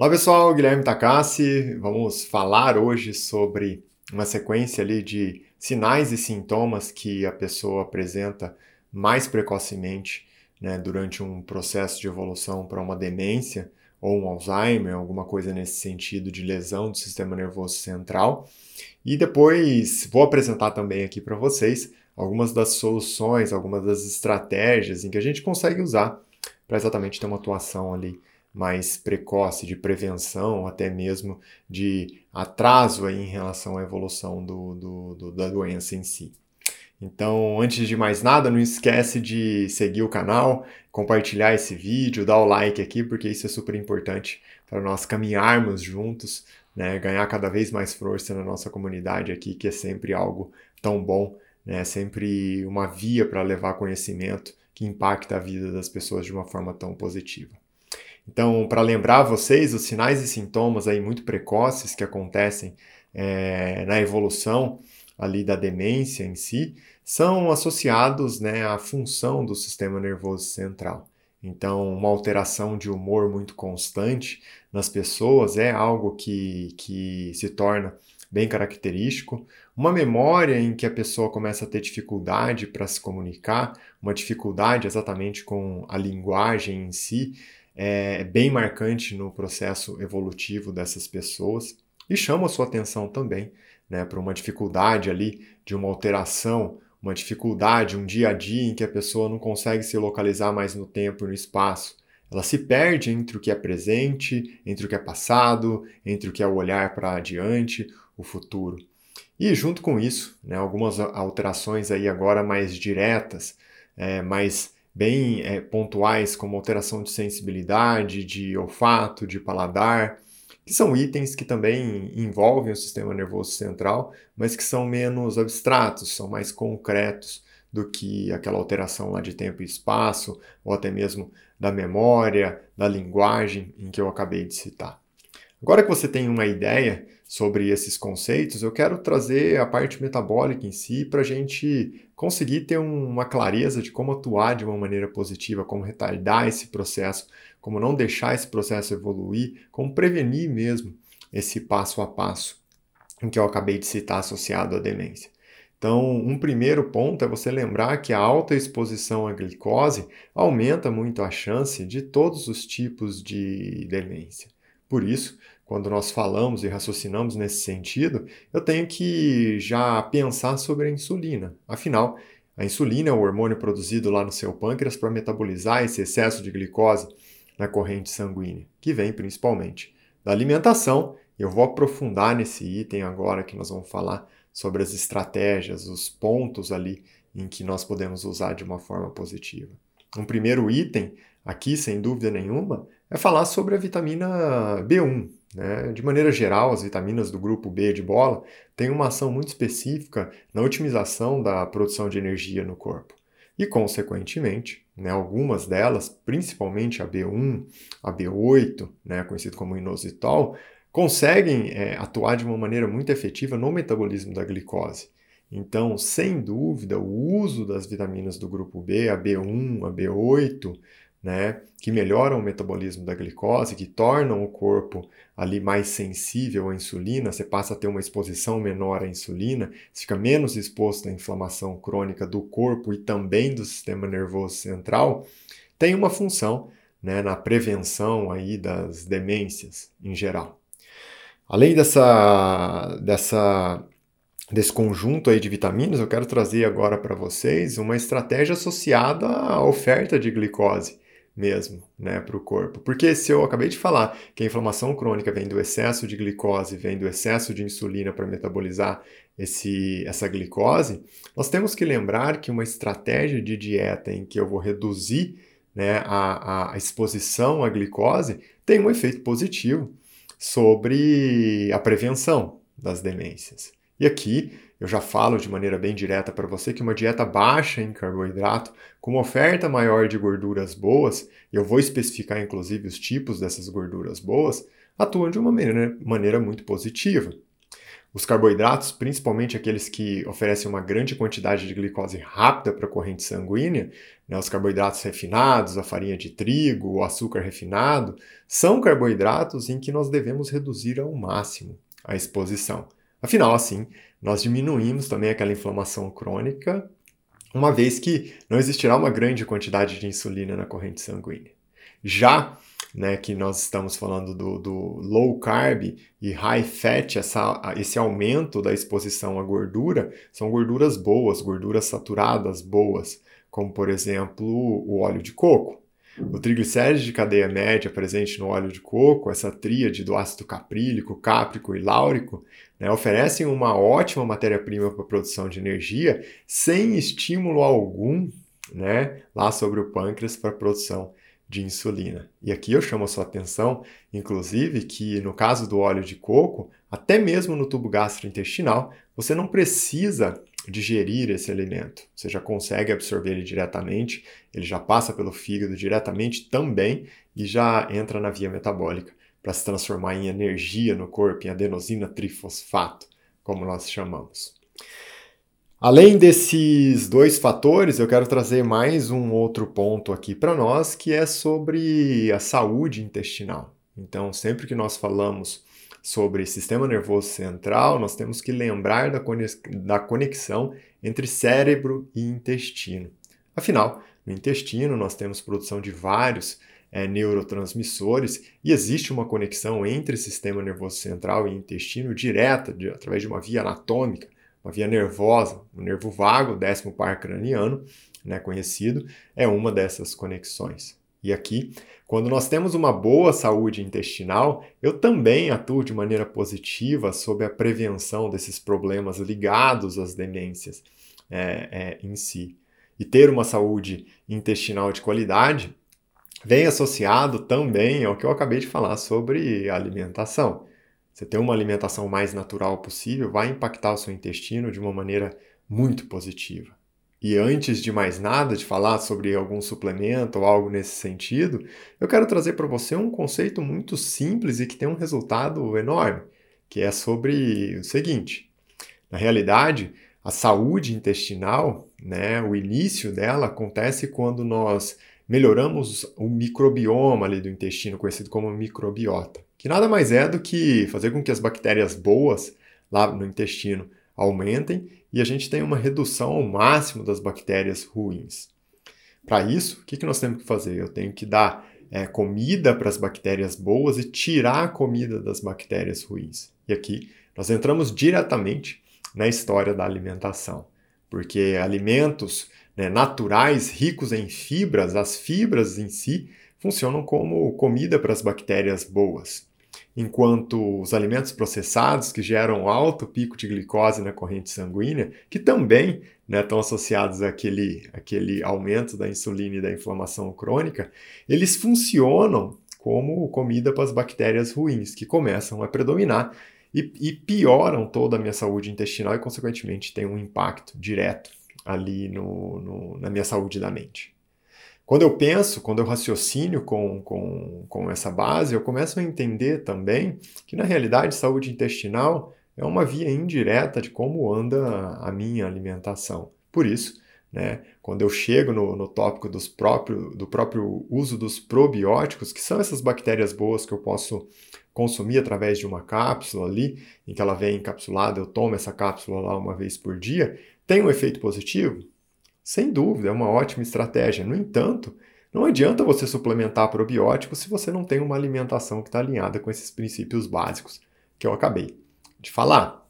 Olá pessoal, Guilherme Takassi. Vamos falar hoje sobre uma sequência ali de sinais e sintomas que a pessoa apresenta mais precocemente né, durante um processo de evolução para uma demência ou um Alzheimer, alguma coisa nesse sentido de lesão do sistema nervoso central. E depois vou apresentar também aqui para vocês algumas das soluções, algumas das estratégias em que a gente consegue usar para exatamente ter uma atuação ali mais precoce de prevenção, até mesmo de atraso aí em relação à evolução do, do, do, da doença em si. Então, antes de mais nada, não esquece de seguir o canal, compartilhar esse vídeo, dar o like aqui, porque isso é super importante para nós caminharmos juntos, né, ganhar cada vez mais força na nossa comunidade aqui, que é sempre algo tão bom, né, sempre uma via para levar conhecimento que impacta a vida das pessoas de uma forma tão positiva. Então, para lembrar vocês, os sinais e sintomas aí muito precoces que acontecem é, na evolução ali da demência em si são associados né, à função do sistema nervoso central. Então, uma alteração de humor muito constante nas pessoas é algo que, que se torna bem característico. Uma memória em que a pessoa começa a ter dificuldade para se comunicar, uma dificuldade exatamente com a linguagem em si, é bem marcante no processo evolutivo dessas pessoas e chama a sua atenção também né, para uma dificuldade ali de uma alteração, uma dificuldade, um dia a dia em que a pessoa não consegue se localizar mais no tempo e no espaço. Ela se perde entre o que é presente, entre o que é passado, entre o que é o olhar para adiante, o futuro. E junto com isso, né, algumas alterações aí agora mais diretas, é, mais bem é, pontuais, como alteração de sensibilidade, de olfato, de paladar, que são itens que também envolvem o sistema nervoso central, mas que são menos abstratos, são mais concretos do que aquela alteração lá de tempo e espaço, ou até mesmo da memória, da linguagem em que eu acabei de citar. Agora que você tem uma ideia sobre esses conceitos, eu quero trazer a parte metabólica em si para a gente conseguir ter uma clareza de como atuar de uma maneira positiva, como retardar esse processo, como não deixar esse processo evoluir, como prevenir mesmo esse passo a passo em que eu acabei de citar associado à demência. Então, um primeiro ponto é você lembrar que a alta exposição à glicose aumenta muito a chance de todos os tipos de demência. Por isso, quando nós falamos e raciocinamos nesse sentido, eu tenho que já pensar sobre a insulina. Afinal, a insulina é o hormônio produzido lá no seu pâncreas para metabolizar esse excesso de glicose na corrente sanguínea, que vem principalmente da alimentação. Eu vou aprofundar nesse item agora que nós vamos falar sobre as estratégias, os pontos ali em que nós podemos usar de uma forma positiva. Um primeiro item aqui, sem dúvida nenhuma, é falar sobre a vitamina B1. Né? De maneira geral, as vitaminas do grupo B de bola têm uma ação muito específica na otimização da produção de energia no corpo. E, consequentemente, né, algumas delas, principalmente a B1, a B8, né, conhecido como inositol, conseguem é, atuar de uma maneira muito efetiva no metabolismo da glicose. Então, sem dúvida, o uso das vitaminas do grupo B, a B1, a B8, né, que melhoram o metabolismo da glicose, que tornam o corpo ali mais sensível à insulina, você passa a ter uma exposição menor à insulina, você fica menos exposto à inflamação crônica do corpo e também do sistema nervoso central, tem uma função né, na prevenção aí das demências em geral. Além dessa, dessa desse conjunto aí de vitaminas, eu quero trazer agora para vocês uma estratégia associada à oferta de glicose mesmo, né, para o corpo. Porque se eu acabei de falar que a inflamação crônica vem do excesso de glicose, vem do excesso de insulina para metabolizar esse, essa glicose, nós temos que lembrar que uma estratégia de dieta em que eu vou reduzir né, a, a exposição à glicose tem um efeito positivo sobre a prevenção das demências. E aqui eu já falo de maneira bem direta para você que uma dieta baixa em carboidrato, com uma oferta maior de gorduras boas, e eu vou especificar inclusive os tipos dessas gorduras boas, atuam de uma maneira, maneira muito positiva. Os carboidratos, principalmente aqueles que oferecem uma grande quantidade de glicose rápida para a corrente sanguínea, né, os carboidratos refinados, a farinha de trigo, o açúcar refinado, são carboidratos em que nós devemos reduzir ao máximo a exposição. Afinal, assim, nós diminuímos também aquela inflamação crônica, uma vez que não existirá uma grande quantidade de insulina na corrente sanguínea. Já né, que nós estamos falando do, do, low carb e high fat, essa, esse aumento da exposição à gordura, são gorduras boas, gorduras saturadas boas, como por exemplo o óleo de coco. O triglicérides de cadeia média presente no óleo de coco, essa tríade do ácido caprílico, cáprico e láurico, né, oferecem uma ótima matéria-prima para a produção de energia sem estímulo algum né, lá sobre o pâncreas para a produção de insulina. E aqui eu chamo a sua atenção, inclusive, que no caso do óleo de coco, até mesmo no tubo gastrointestinal, você não precisa digerir esse alimento. Você já consegue absorver ele diretamente, ele já passa pelo fígado diretamente também e já entra na via metabólica para se transformar em energia no corpo, em adenosina trifosfato, como nós chamamos. Além desses dois fatores, eu quero trazer mais um outro ponto aqui para nós, que é sobre a saúde intestinal. Então, sempre que nós falamos sobre sistema nervoso central, nós temos que lembrar da conexão entre cérebro e intestino. Afinal, no intestino nós temos produção de vários é, neurotransmissores e existe uma conexão entre sistema nervoso central e intestino direta, de, através de uma via anatômica uma via nervosa, o nervo vago, décimo par craniano, né, conhecido, é uma dessas conexões. E aqui, quando nós temos uma boa saúde intestinal, eu também atuo de maneira positiva sobre a prevenção desses problemas ligados às demências é, é, em si. E ter uma saúde intestinal de qualidade vem associado também ao que eu acabei de falar sobre alimentação. Você ter uma alimentação mais natural possível vai impactar o seu intestino de uma maneira muito positiva. E antes de mais nada, de falar sobre algum suplemento ou algo nesse sentido, eu quero trazer para você um conceito muito simples e que tem um resultado enorme, que é sobre o seguinte: na realidade, a saúde intestinal, né, o início dela acontece quando nós melhoramos o microbioma ali do intestino, conhecido como microbiota que nada mais é do que fazer com que as bactérias boas lá no intestino aumentem e a gente tenha uma redução ao máximo das bactérias ruins. Para isso, o que, que nós temos que fazer? Eu tenho que dar é, comida para as bactérias boas e tirar a comida das bactérias ruins. E aqui nós entramos diretamente na história da alimentação, porque alimentos né, naturais, ricos em fibras, as fibras em si, funcionam como comida para as bactérias boas enquanto os alimentos processados, que geram alto pico de glicose na corrente sanguínea, que também né, estão associados àquele, àquele aumento da insulina e da inflamação crônica, eles funcionam como comida para as bactérias ruins, que começam a predominar e, e pioram toda a minha saúde intestinal e, consequentemente, tem um impacto direto ali no, no, na minha saúde da mente. Quando eu penso, quando eu raciocínio com, com, com essa base, eu começo a entender também que, na realidade, saúde intestinal é uma via indireta de como anda a minha alimentação. Por isso, né, quando eu chego no, no tópico dos próprio, do próprio uso dos probióticos, que são essas bactérias boas que eu posso consumir através de uma cápsula ali, em que ela vem encapsulada, eu tomo essa cápsula lá uma vez por dia, tem um efeito positivo? Sem dúvida, é uma ótima estratégia. No entanto, não adianta você suplementar probióticos se você não tem uma alimentação que está alinhada com esses princípios básicos que eu acabei de falar.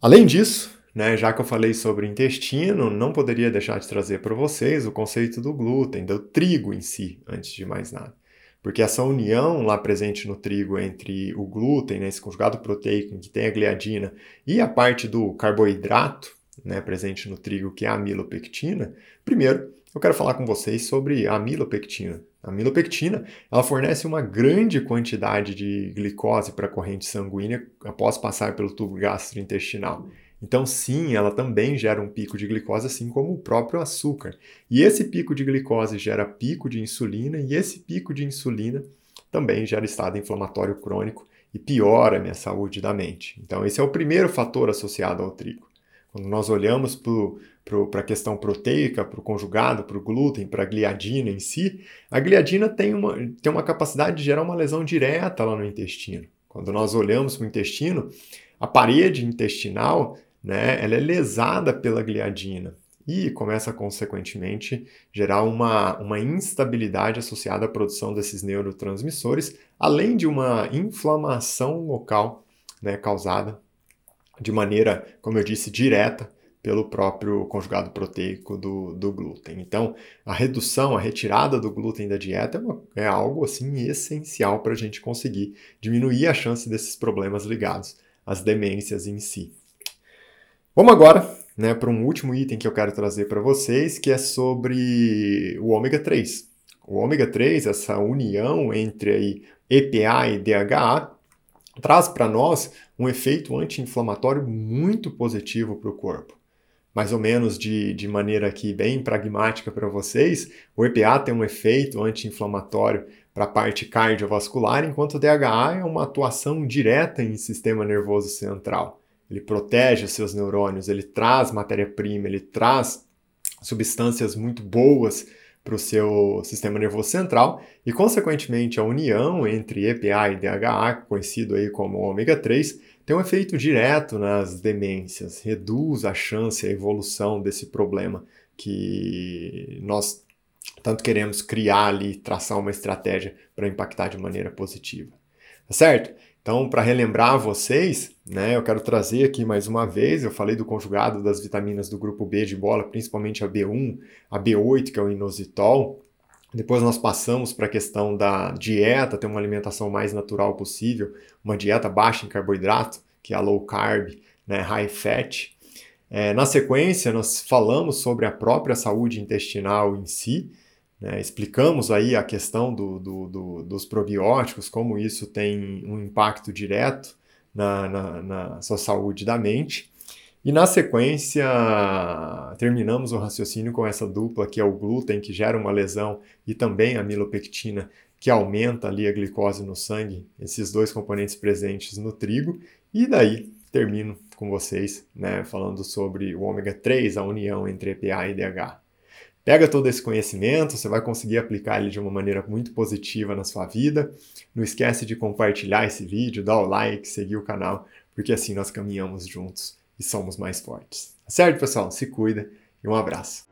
Além disso, né, já que eu falei sobre intestino, não poderia deixar de trazer para vocês o conceito do glúten, do trigo em si, antes de mais nada. Porque essa união lá presente no trigo entre o glúten, né, esse conjugado proteico que tem a gliadina, e a parte do carboidrato, né, presente no trigo, que é a amilopectina, primeiro eu quero falar com vocês sobre a amilopectina. A amilopectina ela fornece uma grande quantidade de glicose para a corrente sanguínea após passar pelo tubo gastrointestinal. Então, sim, ela também gera um pico de glicose, assim como o próprio açúcar. E esse pico de glicose gera pico de insulina, e esse pico de insulina também gera estado inflamatório crônico e piora a minha saúde da mente. Então, esse é o primeiro fator associado ao trigo. Quando nós olhamos para a questão proteica, para o conjugado, para o glúten, para a gliadina em si, a gliadina tem uma, tem uma capacidade de gerar uma lesão direta lá no intestino. Quando nós olhamos para o intestino, a parede intestinal né, ela é lesada pela gliadina e começa, consequentemente, gerar uma, uma instabilidade associada à produção desses neurotransmissores, além de uma inflamação local né, causada de maneira, como eu disse, direta pelo próprio conjugado proteico do, do glúten. Então, a redução, a retirada do glúten da dieta é, uma, é algo assim essencial para a gente conseguir diminuir a chance desses problemas ligados às demências em si. Vamos agora né, para um último item que eu quero trazer para vocês, que é sobre o ômega 3. O ômega 3, essa união entre aí EPA e DHA, traz para nós um efeito anti-inflamatório muito positivo para o corpo. Mais ou menos de, de maneira aqui bem pragmática para vocês, o EPA tem um efeito anti-inflamatório para a parte cardiovascular, enquanto o DHA é uma atuação direta em sistema nervoso central. Ele protege os seus neurônios, ele traz matéria-prima, ele traz substâncias muito boas para o seu sistema nervoso central e, consequentemente, a união entre EPA e DHA, conhecido aí como ômega 3, tem um efeito direto nas demências, reduz a chance, a evolução desse problema que nós tanto queremos criar ali, traçar uma estratégia para impactar de maneira positiva. Tá certo? Então, para relembrar vocês, né, eu quero trazer aqui mais uma vez, eu falei do conjugado das vitaminas do grupo B de bola, principalmente a B1, a B8, que é o inositol. Depois nós passamos para a questão da dieta, ter uma alimentação mais natural possível, uma dieta baixa em carboidrato, que é a low carb, né, high fat. É, na sequência, nós falamos sobre a própria saúde intestinal em si, né? Explicamos aí a questão do, do, do, dos probióticos, como isso tem um impacto direto na, na, na sua saúde da mente. E na sequência, terminamos o raciocínio com essa dupla que é o glúten, que gera uma lesão, e também a milopectina, que aumenta ali a glicose no sangue, esses dois componentes presentes no trigo. E daí termino com vocês, né, falando sobre o ômega 3, a união entre EPA e DHA. Pega todo esse conhecimento, você vai conseguir aplicar ele de uma maneira muito positiva na sua vida. Não esquece de compartilhar esse vídeo, dar o like, seguir o canal, porque assim nós caminhamos juntos e somos mais fortes. Tá certo, pessoal? Se cuida e um abraço.